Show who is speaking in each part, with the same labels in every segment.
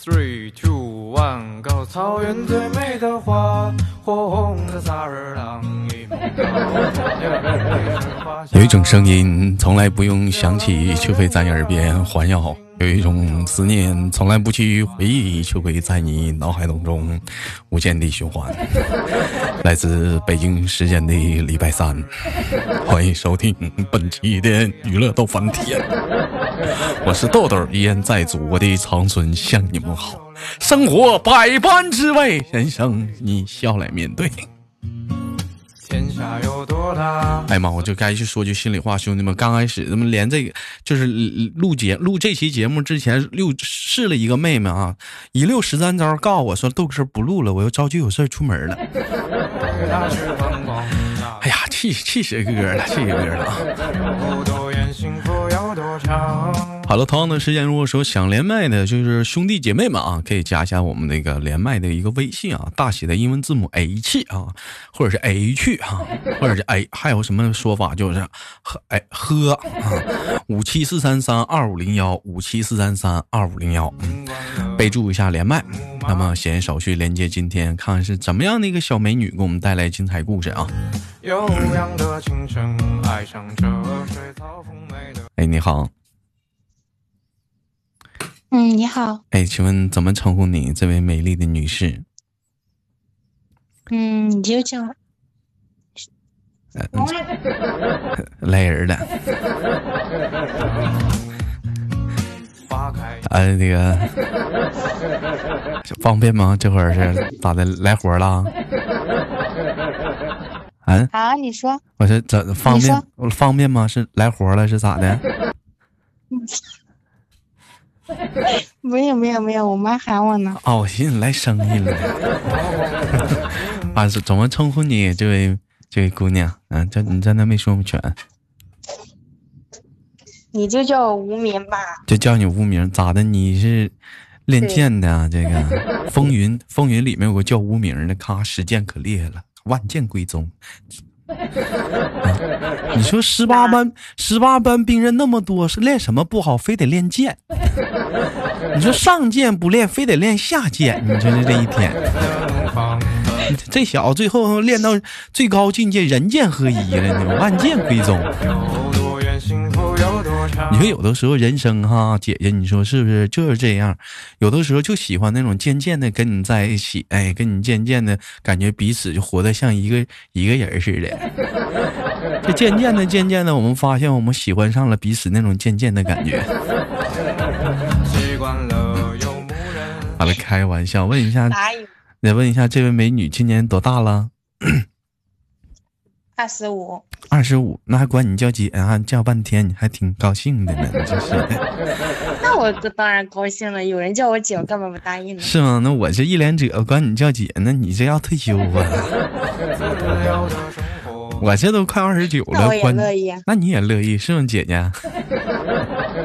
Speaker 1: Three, two, one, go！草原最美的花，火红的萨日朗。
Speaker 2: 有一种声音，从来不用想起，却会在你耳边环绕；有一种思念，从来不去回忆，却会在你脑海当中无限地循环。来自北京时间的礼拜三，欢迎收听本期的娱乐逗翻天。我是豆豆，依然在祖国的长春向你们好。生活百般滋味，人生你笑来面对。
Speaker 1: 天下有多大？
Speaker 2: 哎呀妈，我就该去说句心里话，兄弟们，刚开始咱们连这个就是录节录这期节目之前，六试了一个妹妹啊，一溜十三招，告诉我说豆哥不录了，我又着急有事出门了。哎呀，气气死哥了，气死哥了啊！好了，同样的时间，如果说想连麦的，就是兄弟姐妹们啊，可以加一下我们那个连麦的一个微信啊，大写的英文字母 H 啊，或者是 H 啊，或者是 A，还有什么说法就是喝哎喝啊，五七四三三二五零幺五七四三三二五零幺，备注一下连麦。那么闲言少叙，连接今天看看是怎么样的一个小美女给我们带来精彩故事啊！
Speaker 1: 悠扬的清晨，爱上这水草丰美的。
Speaker 2: 哎，你好，
Speaker 3: 嗯，你好，
Speaker 2: 哎，请问怎么称呼你这位美丽的女士？
Speaker 3: 嗯，你就叫
Speaker 2: 来人了。哎，那个方便吗？这会儿是咋的？来活了？啊，
Speaker 3: 好，你说，
Speaker 2: 我说怎方便？方便吗？是来活了？是咋的？
Speaker 3: 没有没有没有，我妈喊我呢。
Speaker 2: 哦，我寻思来生意了。啊，是怎么称呼你？这位这位姑娘，嗯、这你在那没说全，
Speaker 3: 你就叫我无名吧。
Speaker 2: 就叫你无名，咋的？你是练剑的啊？这个风云风云里面有个叫无名的，咔，使剑可厉害了，万剑归宗。你说十八班十八班兵刃那么多，是练什么不好，非得练剑？你说上剑不练，非得练下剑？你说这这一天，这小子最后练到最高境界，人剑合一了你，万剑归宗。你说有的时候人生哈，姐姐，你说是不是就是这样？有的时候就喜欢那种渐渐的跟你在一起，哎，跟你渐渐的感觉彼此就活得像一个一个人似的。这渐渐的、渐渐的，我们发现我们喜欢上了彼此那种渐渐的感觉。
Speaker 1: 习惯了游牧人。
Speaker 2: 好了，开玩笑，问一下，
Speaker 3: 哪有？
Speaker 2: 得问一下这位美女今年多大了？
Speaker 3: 二十五。
Speaker 2: 二十五，那还管你叫姐啊？叫半天，你还挺高兴的呢，就是。
Speaker 3: 那我这当然高兴了，有人叫我姐，我干嘛不答应呢？
Speaker 2: 是吗？那我这一连者管你叫姐，那你这要退休啊？我这都快二十九了，
Speaker 3: 那我也
Speaker 2: 关
Speaker 3: 乐意啊
Speaker 2: 那你也乐意是吗，姐姐？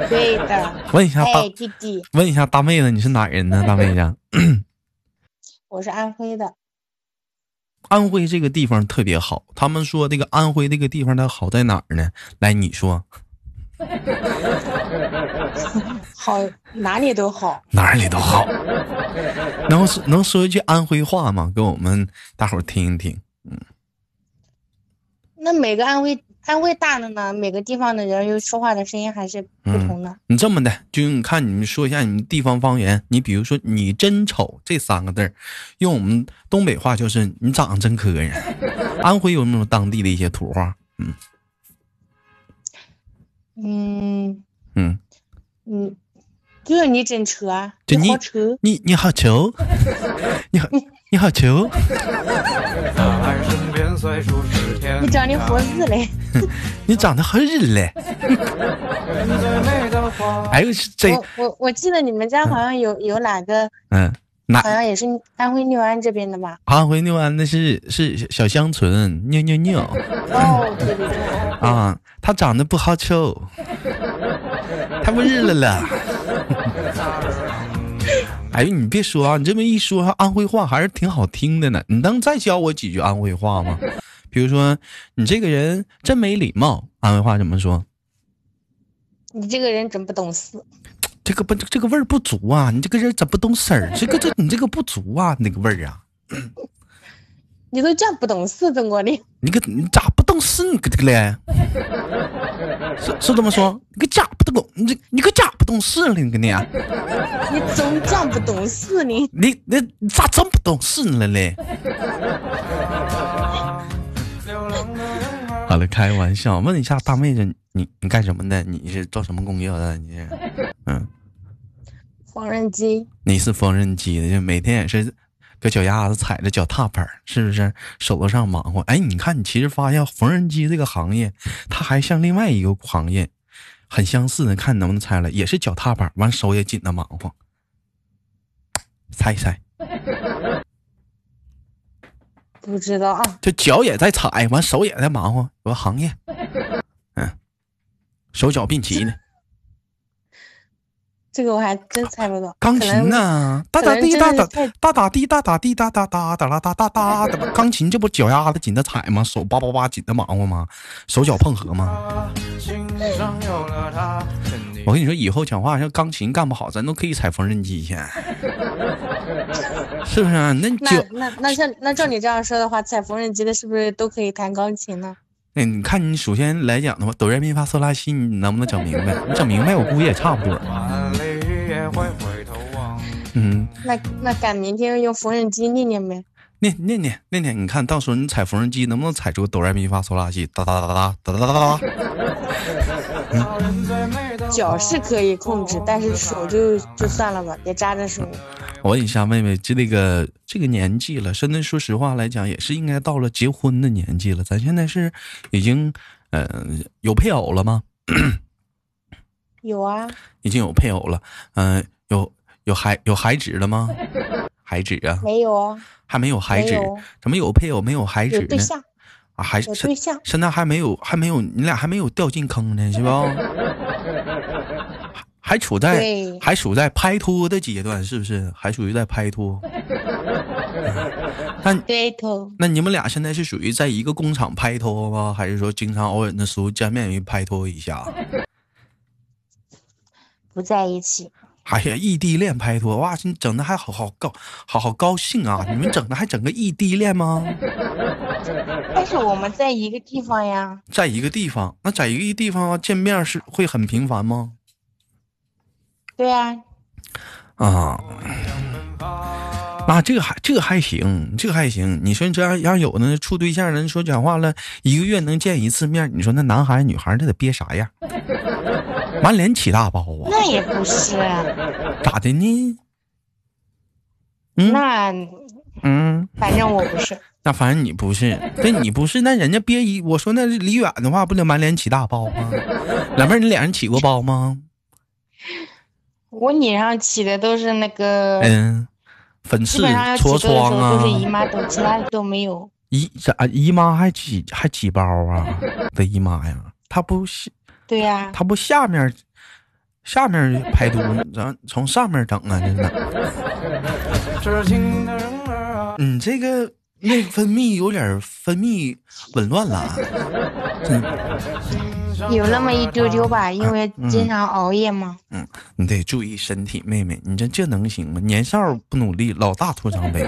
Speaker 3: 对的。
Speaker 2: 问一下大
Speaker 3: 哎，，弟弟，
Speaker 2: 问一下大妹子，你是哪人呢？大妹子，
Speaker 3: 我是安徽的。
Speaker 2: 安徽这个地方特别好，他们说这个安徽这个地方它好在哪儿呢？来，你说
Speaker 3: 好，哪里都好。
Speaker 2: 哪里都好。能说能说一句安徽话吗？给我们大伙儿听一听。
Speaker 3: 嗯那每个安徽安徽大的呢，每个地方的人又说话的声音还是不同的。
Speaker 2: 你这么的，就你看你们说一下你们地方方言。你比如说“你真丑”这三个字儿，用我们东北话就是“你长得真磕碜”。安徽有没有当地的一些土话？嗯
Speaker 3: 嗯
Speaker 2: 嗯，
Speaker 3: 嗯，就是你真扯啊，
Speaker 2: 就你
Speaker 3: 好扯。
Speaker 2: 你你好球，你好你好球，
Speaker 1: 在爱身边岁数是天
Speaker 3: 你长得活日嘞，
Speaker 2: 你长得好日嘞！哎呦，这
Speaker 3: 我我我记得你们家好像有有哪个，
Speaker 2: 嗯，哪
Speaker 3: 好像也是安徽六安这边的吧？
Speaker 2: 安徽六安那是是小乡村，尿尿尿
Speaker 3: 哦，对对对，
Speaker 2: 啊，他长得不好瞅，太不日了了。哎呦，你别说啊，你这么一说，安徽话还是挺好听的呢。你能再教我几句安徽话吗？比如说，你这个人真没礼貌，安徽话怎么说？
Speaker 3: 你这个人真不懂事。
Speaker 2: 这个不这个味儿不足啊，你这个人怎不懂事儿？这个这你这个不足啊，那个味儿啊，
Speaker 3: 你都讲不懂事，中国的，
Speaker 2: 你个你咋不懂事？你个这个嘞，是是这么说？你个咋不懂？你这你个咋不懂事了？你个你啊，
Speaker 3: 你总讲不懂事呢。
Speaker 2: 你你你咋真不懂事了嘞？好了，开玩笑。问一下大妹子，你你干什么的？你是做什么工作的？你是，嗯，
Speaker 3: 缝纫机，
Speaker 2: 你是缝纫机的，就每天也是搁脚丫子踩着脚踏板，是不是？手头上忙活。哎，你看，你其实发现缝纫机这个行业，它还像另外一个行业很相似的，看你能不能猜出来，也是脚踏板，完手也紧的忙活。猜一猜，
Speaker 3: 不知道啊。
Speaker 2: 这脚也在踩，完手也在忙活，有个行业，嗯，手脚并齐呢。
Speaker 3: 这个我还真猜不到。
Speaker 2: 钢琴呢？哒哒滴哒哒哒哒滴哒哒滴哒哒哒哒啦哒哒哒的吧。钢琴这不脚丫子紧着踩吗？手叭叭叭紧着忙活吗？手脚碰合吗？我跟你说，以后讲话像钢琴干不好，咱都可以踩缝纫机去，是不是啊？那
Speaker 3: 那
Speaker 2: 就
Speaker 3: 那那像那照你这样说的话，踩缝纫机的是不是都可以弹钢琴呢？
Speaker 2: 那你看，你首先来讲的话，哆来咪发嗦拉西，你能不能整明白？你整明白，我估计也差不多。嗯，
Speaker 3: 那那赶明天用缝纫机念念呗。
Speaker 2: 念念念念念，你看到时候你踩缝纫机能不能踩出哆来咪发嗦拉西哒哒哒哒哒哒哒哒哒？
Speaker 3: 脚是可以控制，但是手就就算了吧，别扎着手。
Speaker 2: 我问一下妹妹，这那个这个年纪了，现在说实话来讲，也是应该到了结婚的年纪了。咱现在是已经呃有配偶了吗？
Speaker 3: 有啊，
Speaker 2: 已经有配偶了，嗯、有有孩有孩子了吗？孩子啊，
Speaker 3: 没有啊，
Speaker 2: 还没有孩子，怎么有配偶没有孩子呢？
Speaker 3: 对象，
Speaker 2: 啊，还
Speaker 3: 有
Speaker 2: 现
Speaker 3: 对象。
Speaker 2: 现在还没有还没有，你俩还没有掉进坑呢，是吧？还处在还处在拍拖的阶段，是不是？还属于在拍拖。那
Speaker 3: 对头，
Speaker 2: 那你们俩现在是属于在一个工厂拍拖吗？还是说经常偶尔的时候见面也拍拖一下？
Speaker 3: 不在一起。
Speaker 2: 哎呀，异地恋拍拖，哇，你整的还好好高，好好高兴啊！你们整的还整个异地恋吗？
Speaker 3: 但是我们在一个地方呀，
Speaker 2: 在一个地方，那在一个地方见面是会很频繁吗？
Speaker 3: 对啊，
Speaker 2: 啊，那这个还这个还行，这个还行。你说这样要有的处对象人说讲话了，一个月能见一次面，你说那男孩女孩那得憋啥样？满脸起大包啊！
Speaker 3: 那也不是，
Speaker 2: 咋的呢？嗯
Speaker 3: 那
Speaker 2: 嗯，
Speaker 3: 反正我不是。
Speaker 2: 那反正你不是，那你不是，那人家憋一，我说那离远的话，不得满脸起大包吗？老妹儿，你脸上起过包吗？
Speaker 3: 我脸上起的都是那个，
Speaker 2: 嗯，粉刺痤疮啊
Speaker 3: 都是，姨妈痘，其他的都没有。
Speaker 2: 姨咋姨妈还起还起包啊？的姨妈呀，她不下
Speaker 3: 对呀、
Speaker 2: 他不下面下面排毒，咱从上面整啊？这个，
Speaker 1: 痴情的人儿啊，
Speaker 2: 你这个内分泌有点分泌紊乱了。
Speaker 3: 有那么一丢丢吧，因为
Speaker 2: 嗯
Speaker 3: 经常熬夜嘛。
Speaker 2: 你得注意身体，妹妹，你这这能行吗？年少不努力，老大徒伤悲，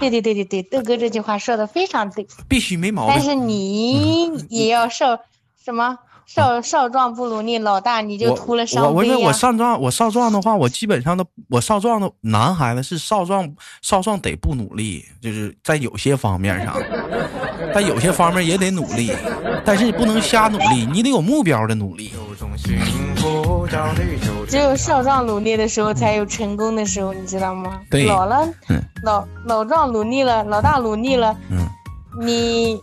Speaker 3: 对对对对对，豆哥这句话说的非常对。
Speaker 2: 必须没毛病。
Speaker 3: 但是你也要少什么少少壮不努力，老大你就
Speaker 2: 我
Speaker 3: 秃了
Speaker 2: 我
Speaker 3: 伤悲呀、
Speaker 2: 我说我少壮，我少壮的话，我基本上都我少壮的男孩子是少壮，少壮得不努力，就是在有些方面上，在有些方面也得努力，但是你不能瞎努力，你得有目标的努力。
Speaker 3: 只有少壮努力的时候，才有成功的时候，你知道吗？
Speaker 2: 对
Speaker 3: 老了，
Speaker 2: 嗯
Speaker 3: 老老壮努力了，老大努力了，
Speaker 2: 嗯，
Speaker 3: 你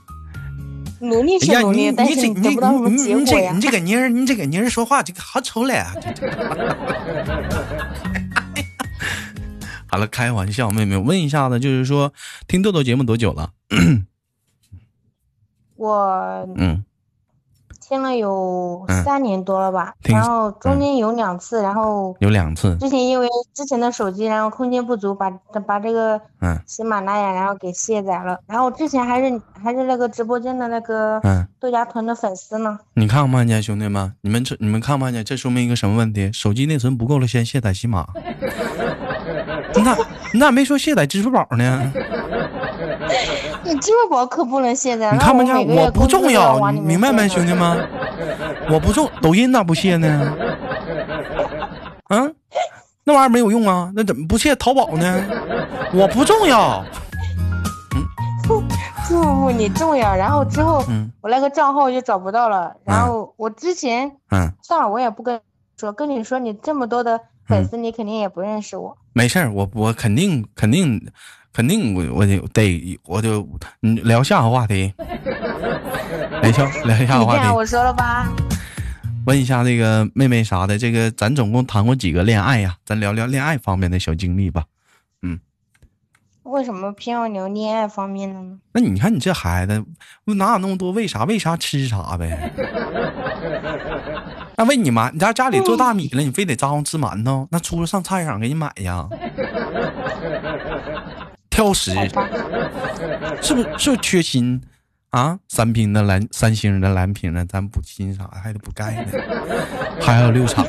Speaker 3: 努力是努力，但是你得
Speaker 2: 你
Speaker 3: 不到什么
Speaker 2: 你
Speaker 3: 结果呀
Speaker 2: 你这你。这个妮儿，你这个妮儿说话这个好丑嘞 好了，开玩笑，妹妹，我问一下子，就是说听豆豆节目多久了？
Speaker 3: 我
Speaker 2: 嗯，
Speaker 3: 听了有
Speaker 2: 嗯
Speaker 3: 三年多了吧，
Speaker 2: 听
Speaker 3: 然后中间有两次，然后
Speaker 2: 有两次，
Speaker 3: 之前因为之前的手机然后空间不足，把把这个
Speaker 2: 嗯
Speaker 3: 喜马拉雅然后给卸载了，然后之前还是还是那个直播间的那个
Speaker 2: 嗯，
Speaker 3: 豆荚屯的粉丝呢。
Speaker 2: 你看没看见兄弟们？你们这你们看没看见？这说明一个什么问题？手机内存不够了，先卸载喜马。你咋你咋没说卸载支付宝呢？
Speaker 3: 你支付宝可不能卸载，那
Speaker 2: 你看不见？
Speaker 3: 我
Speaker 2: 不重要，你明白没，兄弟们？我不重，抖音咋不卸呢？嗯，那玩意儿没有用啊，那怎么不卸淘宝呢？我不重要。
Speaker 3: 不不不，你重要。然后之后
Speaker 2: 嗯
Speaker 3: 我那个账号就找不到了，然后我之前
Speaker 2: 嗯，
Speaker 3: 算了，我也不跟说，跟你说你这么多的粉丝，你肯定也不认识我。
Speaker 2: 没事儿，我我肯定肯定肯定我我就得我就你聊下个话题，聊下聊下个话题。
Speaker 3: 我说了吧，
Speaker 2: 问一下这个妹妹啥的，这个咱总共谈过几个恋爱呀？咱聊聊恋爱方面的小经历吧。
Speaker 3: 嗯为什么偏要聊恋爱方面的呢？
Speaker 2: 那你看你这孩子哪有那么多为啥？为啥吃啥呗？那问你妈，你家家里做大米了，你非得张罗吃馒头，那出去上菜市场给你买呀？挑食，是不是是不是缺锌啊？三瓶的蓝三星的蓝瓶的，咱补锌啥还得补钙呢，还有六场。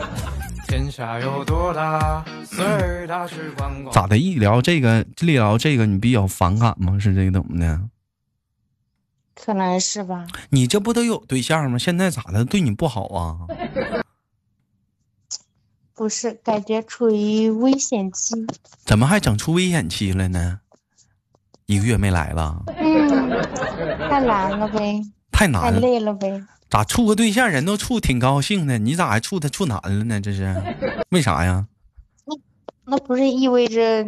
Speaker 1: 天下有多大，随大去观光。
Speaker 2: 咋的？一聊这个，一聊这个，你比较反感吗？是这个怎么的？
Speaker 3: 可能是吧。
Speaker 2: 你这不都有对象吗？现在咋的？对你不好啊？
Speaker 3: 不是，感觉处于危险期。
Speaker 2: 怎么还整出危险期了呢？一个月没来了，
Speaker 3: 嗯，太难了呗，太
Speaker 2: 太难了。
Speaker 3: 累了呗。
Speaker 2: 咋处个对象人都处挺高兴的，你咋还处他处难了呢？这是为啥呀？
Speaker 3: 那那不是意味着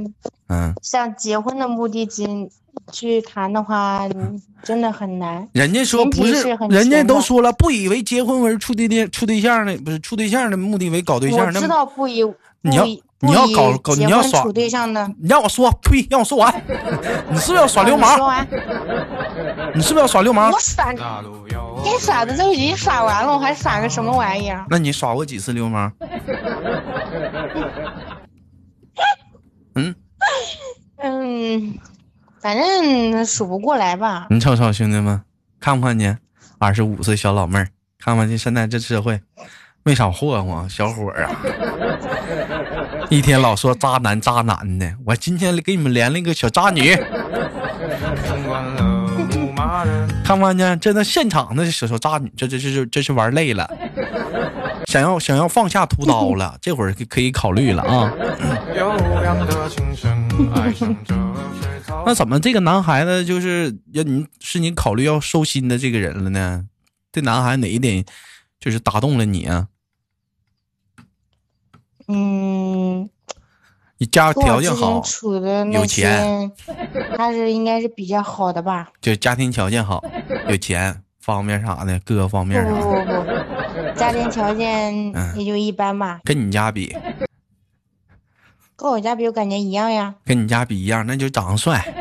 Speaker 2: 嗯，
Speaker 3: 像结婚的目的去去谈的话，嗯真的很难。
Speaker 2: 人家说不
Speaker 3: 是很
Speaker 2: 人家都说了，不以为结婚为处对象处对象的，不是处对象的目的为搞对象。那
Speaker 3: 知道不以
Speaker 2: 你要你要搞搞你要耍
Speaker 3: 处对象的，
Speaker 2: 你让我说，呸！让我说完，你是不是要耍流氓？
Speaker 3: 完，
Speaker 2: 你是不是要耍流氓
Speaker 3: 我？耍
Speaker 1: 大路有
Speaker 3: 该耍的都已经耍完了，我还耍个什么玩意儿？
Speaker 2: 那你耍过几次流氓？嗯，
Speaker 3: 嗯，反正数不过来吧。
Speaker 2: 你瞅瞅兄弟们，看不看见？二十五岁小老妹儿，看不看见现在这社会没少霍霍小伙儿啊！一天老说渣男渣男的，我今天给你们连了一个小渣女，看不看见？真的现场的小小渣女，这这这这这是玩累了，想要想要放下屠刀了，这会儿可可以考虑了啊。那怎么这个男孩子就是要你是你考虑要收心的这个人了呢？这男孩哪一点就是打动了你啊？
Speaker 3: 嗯，
Speaker 2: 你家条件好，
Speaker 3: 处的
Speaker 2: 有钱
Speaker 3: 些，他是应该是比较好的吧？
Speaker 2: 就家庭条件好，有钱方面啥的，各个方面啥的，
Speaker 3: 不不不，家庭条件
Speaker 2: 嗯
Speaker 3: 也就一般吧，
Speaker 2: 跟你家比，
Speaker 3: 跟我家比我感觉一样呀。
Speaker 2: 跟你家比一样，那就长得帅。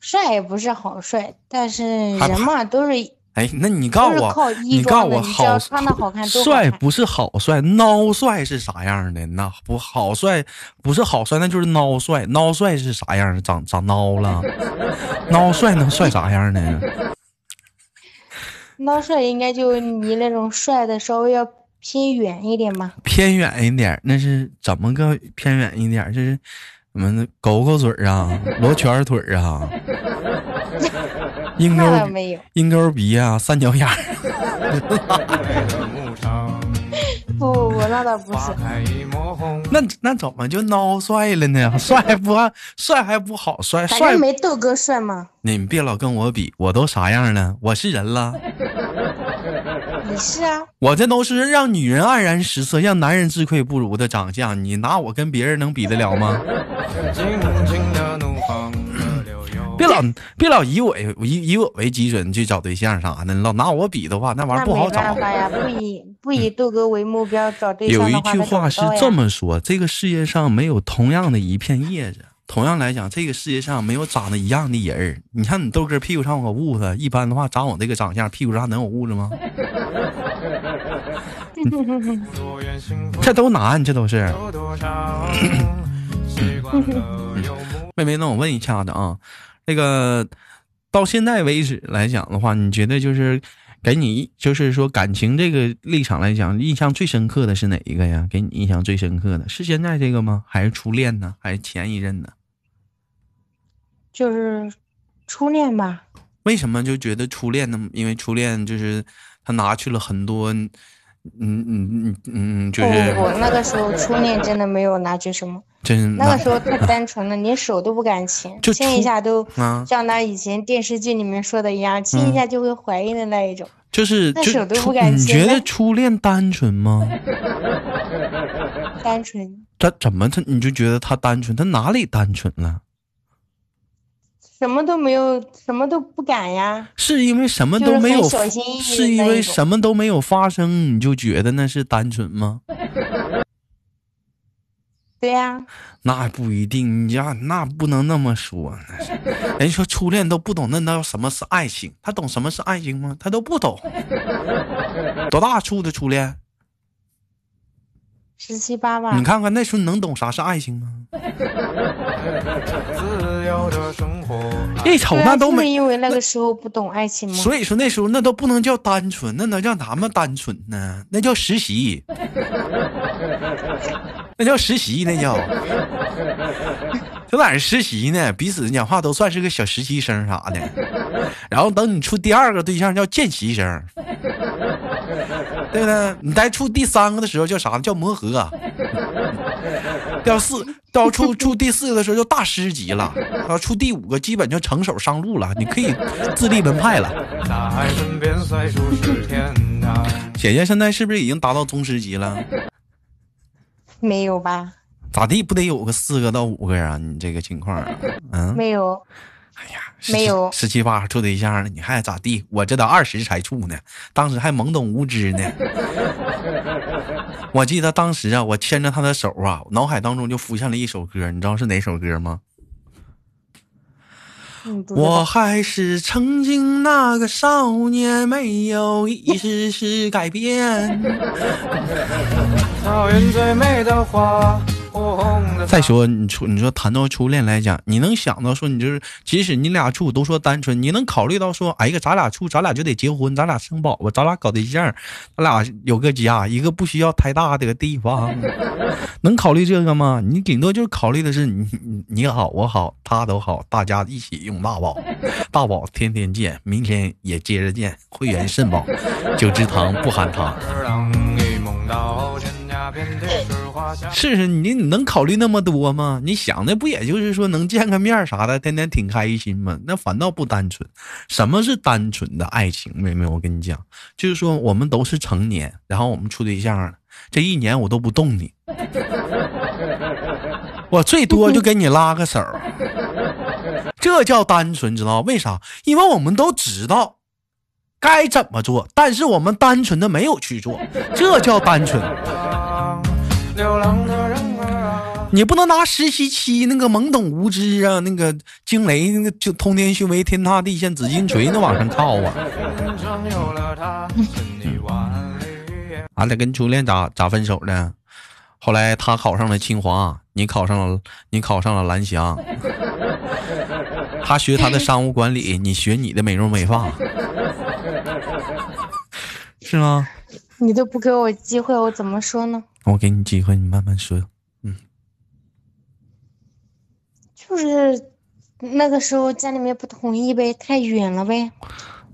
Speaker 3: 帅也不是好帅，但是人嘛都是
Speaker 2: 哎，那你告诉我你告诉我好
Speaker 3: 穿的好看好
Speaker 2: 帅不是好帅，孬帅是啥样的？那不好帅，不是好帅，那就是孬帅。孬帅是啥样的？长长孬了，孬帅能帅啥样呢？
Speaker 3: 孬帅应该就离那种帅的稍微要偏远一点嘛。
Speaker 2: 偏远一点，那是怎么个偏远一点？就是什么呢？狗狗嘴儿啊，罗圈腿儿啊，
Speaker 3: 没有，
Speaker 2: 鹰钩鼻啊，三角眼
Speaker 3: 不不 不，那倒不是。
Speaker 2: 那那怎么就孬帅了呢？帅还不帅还不好帅，
Speaker 3: 反
Speaker 2: 帅
Speaker 3: 正没豆哥帅吗。
Speaker 2: 你别老跟我比，我都啥样了？我是人了，
Speaker 3: 你是啊，
Speaker 2: 我这都是让女人黯然失色、让男人自愧不如的长相，你拿我跟别人能比得了吗？别老别老以我为以以我为基准去找对象啥的，老拿我比的话，那玩意儿不好找
Speaker 3: 办。法呀，不以不以豆哥为目标找对象
Speaker 2: 有一，句话是这么说：这个世界上没有同样的一片叶子，同样来讲，这个世界上没有长得一样的人儿。你看你豆哥屁股上有个痦子，一般的话长我这个长相，屁股上能有痦子吗？这都难，这都是。妹妹，那我问一下子啊，那个到现在为止来讲的话，你觉得就是给你就是说感情这个立场来讲，印象最深刻的是哪一个呀？给你印象最深刻的是现在这个吗？还是初恋呢？还是前一任呢？
Speaker 3: 就是初恋吧。
Speaker 2: 为什么就觉得初恋呢？因为初恋就是他拿去了很多，嗯嗯嗯嗯，就
Speaker 3: 不
Speaker 2: 是
Speaker 3: 不不，那个时候初恋真的没有拿去什么，
Speaker 2: 真
Speaker 3: 那个时候太单纯了，连手都不敢牵，
Speaker 2: 就
Speaker 3: 牵一下都
Speaker 2: 啊，
Speaker 3: 像那以前电视剧里面说的一样，亲一下就会怀孕的那一种。
Speaker 2: 就是就
Speaker 3: 那手都不敢
Speaker 2: 你觉得初恋单纯吗？
Speaker 3: 单纯，
Speaker 2: 他怎么他你就觉得他单纯？他哪里单纯了？
Speaker 3: 什么都没有，什么都不敢呀。
Speaker 2: 是因为什么都没有是因为什么都没有发生，你就觉得那是单纯吗？
Speaker 3: 对呀、
Speaker 2: 那不一定，你呀，那不能那么说。那是人说初恋都不懂那那什么是爱情，他懂什么是爱情吗？他都不懂。多大处的初恋？
Speaker 3: 十七八吧
Speaker 2: 你。看看那时候你能懂啥是爱情吗？一瞅那都没，
Speaker 3: 因为那个时候不懂爱情吗？
Speaker 2: 所以说那时候那都不能叫单纯，那能叫咱们单纯呢？那叫实习，那叫实习，那叫。就在那实习呢，彼此讲话都算是个小实习生啥的，然后等你处第二个对象叫见习生，对不对？你再处第三个的时候叫啥？叫磨合。到四到处处第四个的时候就大师级了，到处第五个基本就成手上路了，你可以自立门派了。姐姐现在是不是已经达到宗师级了？
Speaker 3: 没有吧？
Speaker 2: 咋地不得有个四个到五个啊？你这个情况啊，嗯，
Speaker 3: 没有。
Speaker 2: 哎呀，十
Speaker 3: 没有
Speaker 2: 十七八处对象了，你还咋地？我这都二十才处呢，当时还懵懂无知呢。我记得当时啊，我牵着他的手啊，脑海当中就浮现了一首歌，你知道是哪首歌吗？
Speaker 3: 嗯，
Speaker 2: 我。还是曾经那个少年，没有一丝丝改变。
Speaker 1: 草原最美的花，
Speaker 2: 再说你初，你说谈到初恋来讲，你能想到说你就是，即使你俩处都说单纯，你能考虑到说，哎呀，咱俩处，咱俩就得结婚，咱俩生宝宝，咱俩搞对象，咱俩有个家，一个不需要太大的个地方，能考虑这个吗？你顶多就是考虑的是你你你好我好他都好，大家一起用大宝，大宝天天见，明天也接着见，会员肾宝，九芝堂不含糖。
Speaker 1: 儿郎一梦到天涯遍地是。
Speaker 2: 是，你你能考虑那么多吗？你想的不也就是说能见个面啥的，天天挺开心吗？那反倒不单纯。什么是单纯的爱情？妹妹，我跟你讲，就是说我们都是成年，然后我们处对象了，这一年我都不动你，我最多就给你拉个手，这叫单纯，知道为啥？因为我们都知道该怎么做，但是我们单纯的没有去做，这叫单纯。
Speaker 1: 流浪的人儿啊，
Speaker 2: 你不能拿实习期那个懵懂无知啊，那个惊雷那个就通天修为天塌地陷紫金锤那往上靠啊！俺俩跟初恋咋咋分手的？后来他考上了清华，你考上了你考上了蓝翔，他学他的商务管理，你学你的美容美发，是吗？
Speaker 3: 你都不给我机会，我怎么说呢？
Speaker 2: 我给你机会，你慢慢说。
Speaker 3: 嗯就是那个时候家里面不同意呗，太远了呗。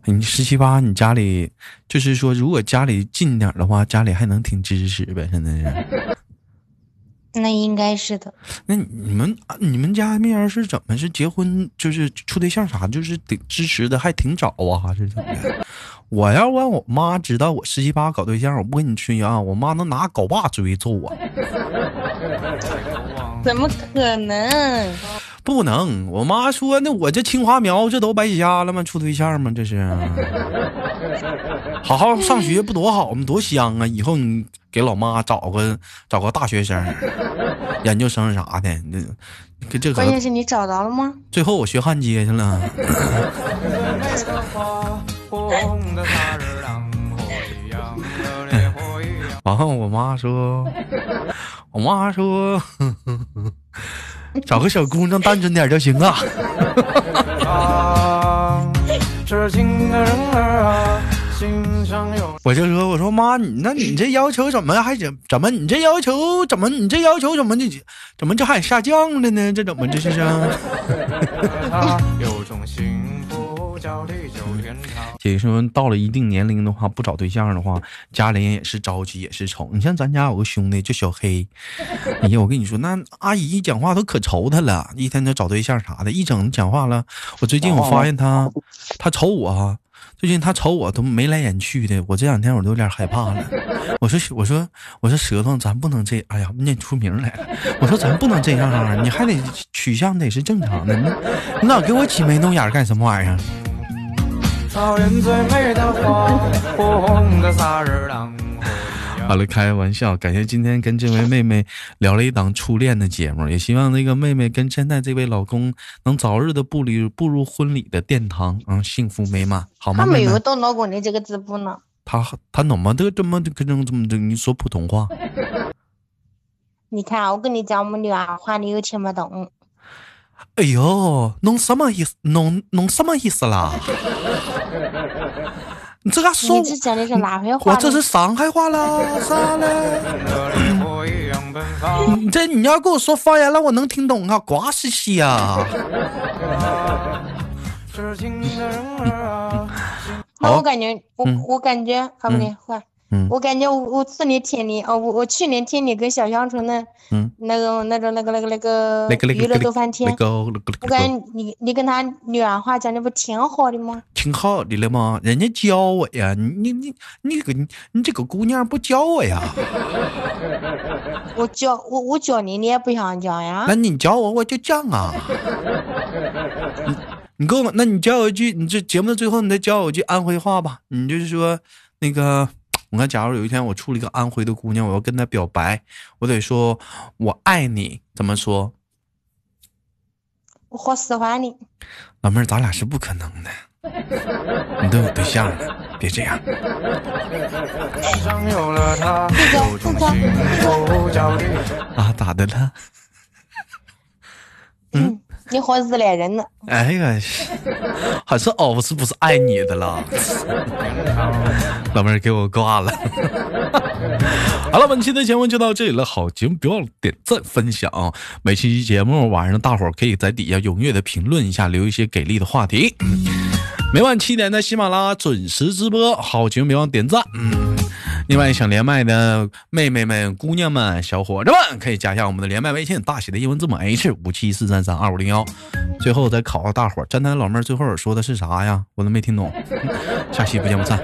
Speaker 2: 你十七八，你家里就是说，如果家里近点的话，家里还能挺支持呗，现在是。
Speaker 3: 那应该是的。
Speaker 2: 那你们你们家面儿是怎么是结婚就是处对象啥，就是挺支持的，还挺早啊，是怎么的？我要让我妈知道我十七八搞对象，我不跟你吹啊，我妈能拿镐把追揍我。
Speaker 3: 怎么可能？
Speaker 2: 不能，我妈说那我这青花苗这都白瞎了吗？处对象吗？这是，好好上学不多好吗？多香啊！以后你给老妈找个找个大学生、研究生啥的。这个，
Speaker 3: 关键是你找着了吗？
Speaker 2: 最后我学焊接去了。然后我妈说，我妈说，找个小姑娘单纯点就行啊。我就说，我说妈，你那你这要求怎么还怎怎么你这要求怎么你这要求怎么就怎么就还下降了呢？这怎么这是啊？姐姐说，到了一定年龄的话，不找对象的话，家里人也是着急，也是愁。你像咱家有个兄弟叫小黑，哎呀，我跟你说，那阿姨讲话都可愁他了，一天天找对象啥的，一整讲话了。我最近我发现他，他瞅我，最近他瞅我都眉来眼去的，我这两天我都有点害怕了。我说我说我说舌头，咱不能这，哎呀，念出名来了。我说咱不能这样啊，你还得取向得是正常的，你你老给我挤眉弄眼干什么玩意儿？
Speaker 1: 草原最美的花，火红的萨日朗。
Speaker 2: 好了，开玩笑，感谢今天跟这位妹妹聊了一档初恋的节目，也希望那个妹妹跟现在这位老公能早日的步入步入婚礼的殿堂，嗯，幸福美满，好吗？
Speaker 3: 他没有到老公的这个地步呢。
Speaker 2: 他他怎么的这么的跟这这么的？你说普通话？
Speaker 3: 你看，我跟你讲，我们女儿话你又听不懂。
Speaker 2: 哎呦，弄什么意思？弄弄什么意思啦？你这个说
Speaker 3: 你这讲的是哪回话
Speaker 2: 我？这是上海话啦，啥嘞？
Speaker 1: 的烈火一样奔放。
Speaker 2: 你这你要跟我说方言了，我能听懂啊，瓜西西啊。
Speaker 3: 那我感觉，我、
Speaker 2: 嗯
Speaker 3: 我感觉，好不你，换、
Speaker 2: 嗯
Speaker 3: 我感觉我我去年听你，哦，我我去年听你跟小香纯的，
Speaker 2: 嗯，
Speaker 3: 那种那种那个那个那个
Speaker 2: 那个那个
Speaker 3: 娱乐逗翻天我感觉你你跟他女儿话讲的不挺好的吗？
Speaker 2: 挺好的了吗？人家教我呀，你你你你个你这个姑娘不教我呀？
Speaker 3: 我教我我教你，你也不想讲呀
Speaker 2: 那？你教我我就讲啊。你你跟我，那你教我一句，你这节目的最后你再教我一句安徽话吧。你就是说那个，我看，假如有一天我处了一个安徽的姑娘，我要跟她表白，我得说我爱你，怎么说？
Speaker 3: 我好喜欢你，
Speaker 2: 老妹儿，咱俩是不可能的。你都有对象了，别这样。啊，咋的了？
Speaker 3: 你好自恋人呢。
Speaker 2: 哎呀，还是哦，是不是爱你的了？老妹儿给我挂了。好了，本期的节目就到这里了。好节目别忘了点赞分享。每期节目晚上大伙儿可以在底下踊跃的评论一下，留一些给力的话题。每晚七点在喜马拉雅准时直播，好节目别忘点赞。嗯，另外想连麦的妹妹们、姑娘们、小伙子们，可以加一下我们的连麦微信，大写的英文字母 H 五七四三三二五零幺。最后再考考大伙儿，站台老妹儿最后说的是啥呀？我都没听懂。下期不见不散。